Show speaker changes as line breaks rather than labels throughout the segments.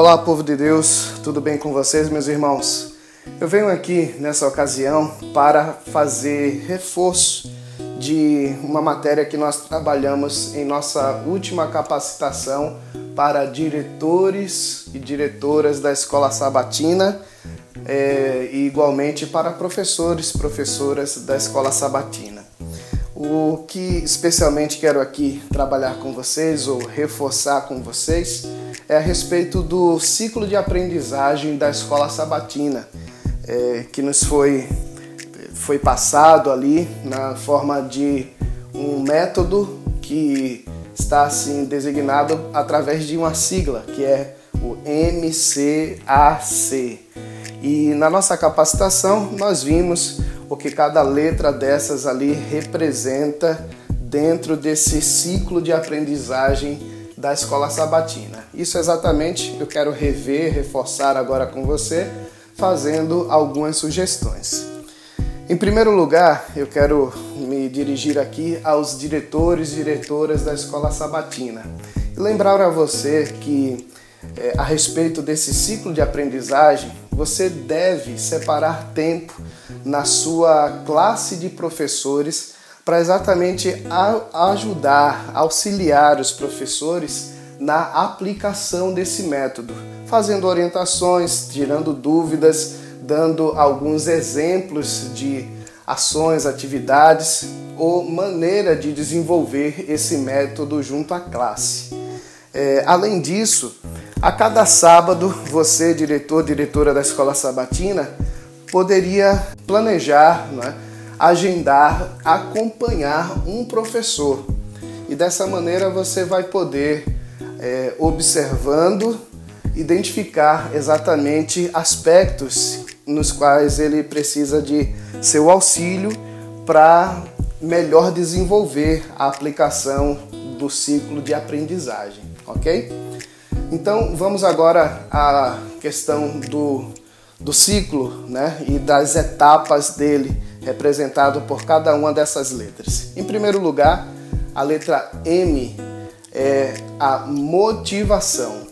Olá, povo de Deus, tudo bem com vocês, meus irmãos? Eu venho aqui nessa ocasião para fazer reforço de uma matéria que nós trabalhamos em nossa última capacitação para diretores e diretoras da escola sabatina é, e igualmente para professores, professoras da escola sabatina. O que especialmente quero aqui trabalhar com vocês ou reforçar com vocês é a respeito do ciclo de aprendizagem da escola sabatina, é, que nos foi, foi passado ali na forma de um método que está assim designado através de uma sigla, que é o MCAC. E na nossa capacitação nós vimos o que cada letra dessas ali representa dentro desse ciclo de aprendizagem da escola sabatina. Isso exatamente eu quero rever, reforçar agora com você, fazendo algumas sugestões. Em primeiro lugar, eu quero me dirigir aqui aos diretores e diretoras da escola sabatina e lembrar a você que é, a respeito desse ciclo de aprendizagem, você deve separar tempo na sua classe de professores para exatamente ajudar, auxiliar os professores na aplicação desse método, fazendo orientações, tirando dúvidas, dando alguns exemplos de ações, atividades ou maneira de desenvolver esse método junto à classe. É, além disso, a cada sábado, você, diretor, diretora da escola sabatina, poderia planejar, é? Agendar, acompanhar um professor. E dessa maneira você vai poder, é, observando, identificar exatamente aspectos nos quais ele precisa de seu auxílio para melhor desenvolver a aplicação do ciclo de aprendizagem, ok? Então vamos agora à questão do, do ciclo né, e das etapas dele representado por cada uma dessas letras. Em primeiro lugar, a letra M é a motivação.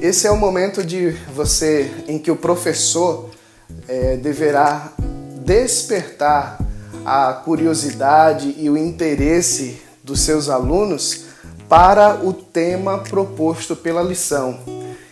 Esse é o momento de você em que o professor é, deverá despertar a curiosidade e o interesse dos seus alunos para o tema proposto pela lição.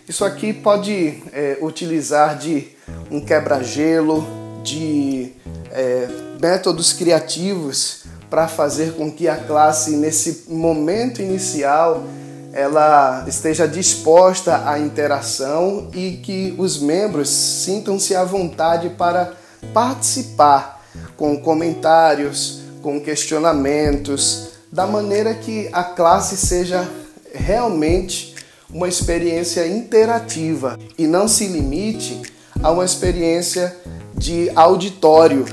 Isso aqui pode é, utilizar de um quebra-gelo, de é, métodos criativos para fazer com que a classe, nesse momento inicial, ela esteja disposta à interação e que os membros sintam-se à vontade para participar com comentários, com questionamentos, da maneira que a classe seja realmente uma experiência interativa e não se limite a uma experiência de auditório,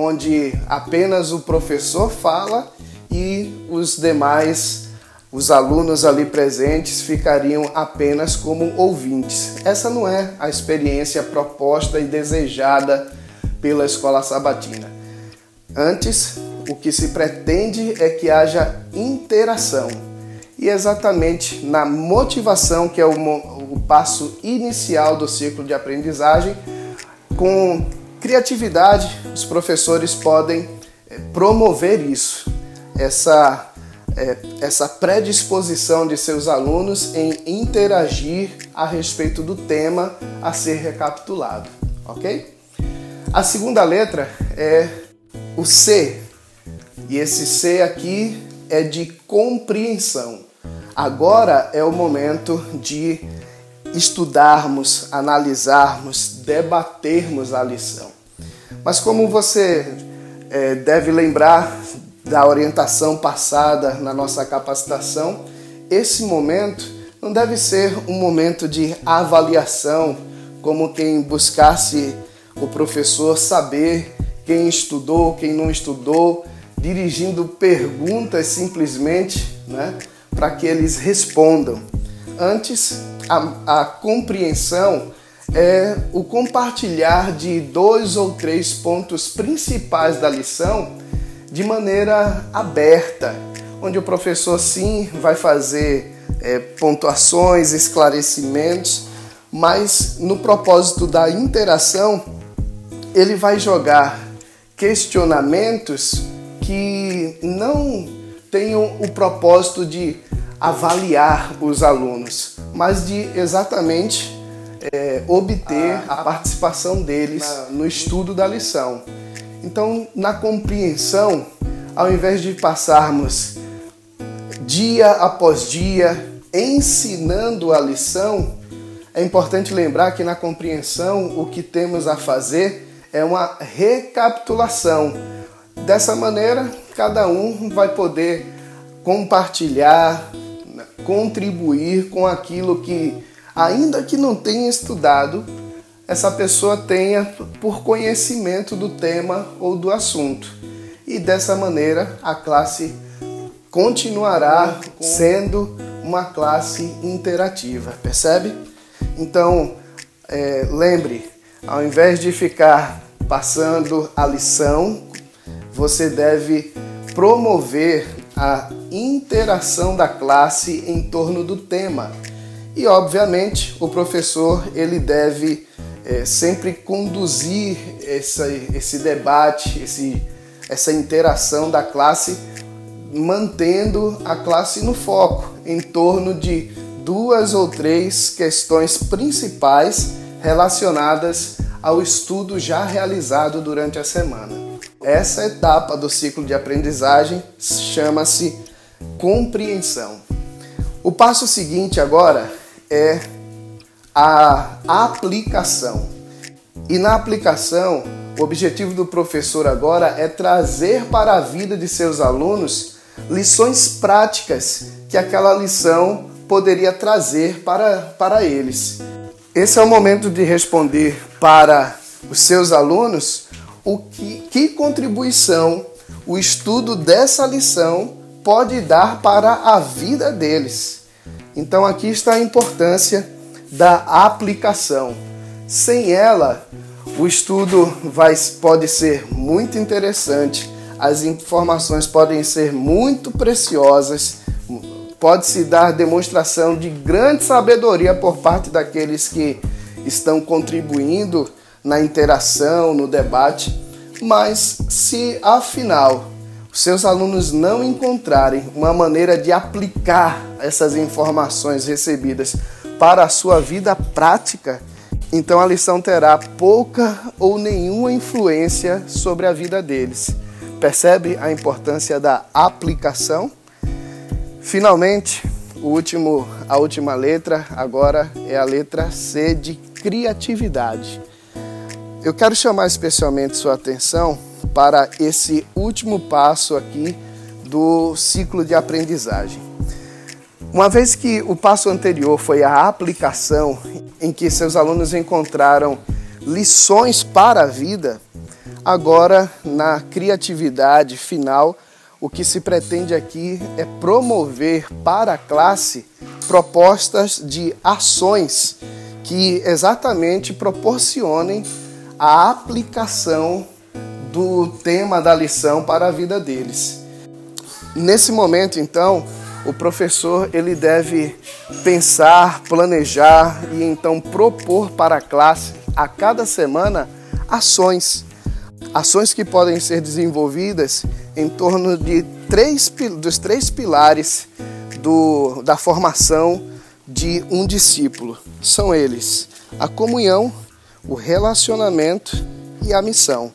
onde apenas o professor fala e os demais, os alunos ali presentes, ficariam apenas como ouvintes. Essa não é a experiência proposta e desejada pela escola sabatina. Antes, o que se pretende é que haja interação. E exatamente na motivação, que é o, o passo inicial do ciclo de aprendizagem, com criatividade, os professores podem é, promover isso, essa, é, essa predisposição de seus alunos em interagir a respeito do tema a ser recapitulado, ok? A segunda letra é o C, e esse C aqui é de compreensão. Agora é o momento de estudarmos, analisarmos, debatermos a lição. Mas como você é, deve lembrar da orientação passada na nossa capacitação, esse momento não deve ser um momento de avaliação, como quem buscasse o professor saber quem estudou, quem não estudou, dirigindo perguntas simplesmente né, para que eles respondam. Antes, a, a compreensão é o compartilhar de dois ou três pontos principais da lição de maneira aberta, onde o professor sim vai fazer é, pontuações, esclarecimentos, mas no propósito da interação, ele vai jogar questionamentos que não tenham o propósito de avaliar os alunos, mas de exatamente é, obter a participação deles no estudo da lição. Então, na compreensão, ao invés de passarmos dia após dia ensinando a lição, é importante lembrar que na compreensão o que temos a fazer é uma recapitulação. Dessa maneira, cada um vai poder compartilhar, contribuir com aquilo que, ainda que não tenha estudado, essa pessoa tenha por conhecimento do tema ou do assunto. E dessa maneira a classe continuará sendo uma classe interativa, percebe? Então, é, lembre, ao invés de ficar passando a lição, você deve promover a interação da classe em torno do tema. E obviamente o professor ele deve é, sempre conduzir essa, esse debate, esse, essa interação da classe, mantendo a classe no foco, em torno de duas ou três questões principais relacionadas ao estudo já realizado durante a semana. Essa etapa do ciclo de aprendizagem chama-se compreensão. O passo seguinte agora é a aplicação. E na aplicação, o objetivo do professor agora é trazer para a vida de seus alunos lições práticas que aquela lição poderia trazer para, para eles. Esse é o momento de responder para os seus alunos o que, que contribuição o estudo dessa lição pode dar para a vida deles. Então aqui está a importância da aplicação. Sem ela, o estudo vai, pode ser muito interessante, as informações podem ser muito preciosas, pode-se dar demonstração de grande sabedoria por parte daqueles que estão contribuindo na interação, no debate, mas se afinal seus alunos não encontrarem uma maneira de aplicar essas informações recebidas para a sua vida prática, então a lição terá pouca ou nenhuma influência sobre a vida deles. Percebe a importância da aplicação? Finalmente, o último, a última letra agora é a letra C de criatividade. Eu quero chamar especialmente sua atenção para esse último passo aqui do ciclo de aprendizagem. Uma vez que o passo anterior foi a aplicação, em que seus alunos encontraram lições para a vida, agora na criatividade final, o que se pretende aqui é promover para a classe propostas de ações que exatamente proporcionem a aplicação do tema da lição para a vida deles. Nesse momento, então, o professor ele deve pensar, planejar e então propor para a classe a cada semana ações. Ações que podem ser desenvolvidas em torno de três, dos três pilares do, da formação de um discípulo. São eles a comunhão, o relacionamento e a missão.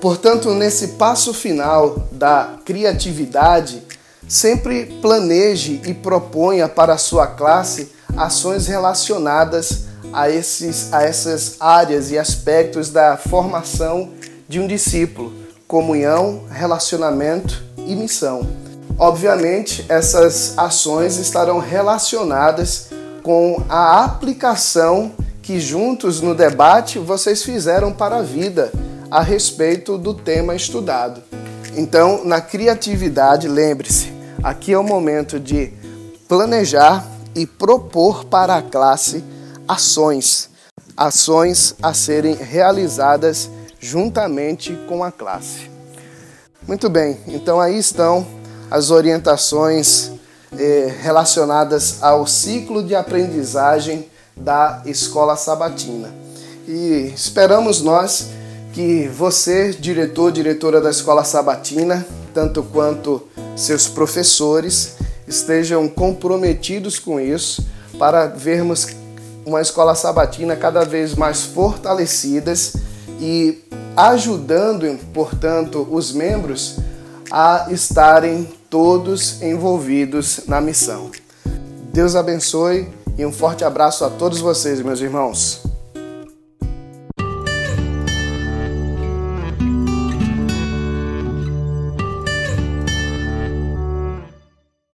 Portanto, nesse passo final da criatividade, sempre planeje e proponha para a sua classe ações relacionadas a, esses, a essas áreas e aspectos da formação de um discípulo: comunhão, relacionamento e missão. Obviamente, essas ações estarão relacionadas com a aplicação que juntos no debate vocês fizeram para a vida a respeito do tema estudado. Então, na criatividade, lembre-se, aqui é o momento de planejar e propor para a classe ações, ações a serem realizadas juntamente com a classe. Muito bem, então aí estão as orientações eh, relacionadas ao ciclo de aprendizagem da Escola Sabatina. E esperamos nós que você, diretor, diretora da Escola Sabatina, tanto quanto seus professores, estejam comprometidos com isso para vermos uma escola sabatina cada vez mais fortalecidas e ajudando, portanto, os membros a estarem todos envolvidos na missão. Deus abençoe e um forte abraço a todos vocês, meus irmãos.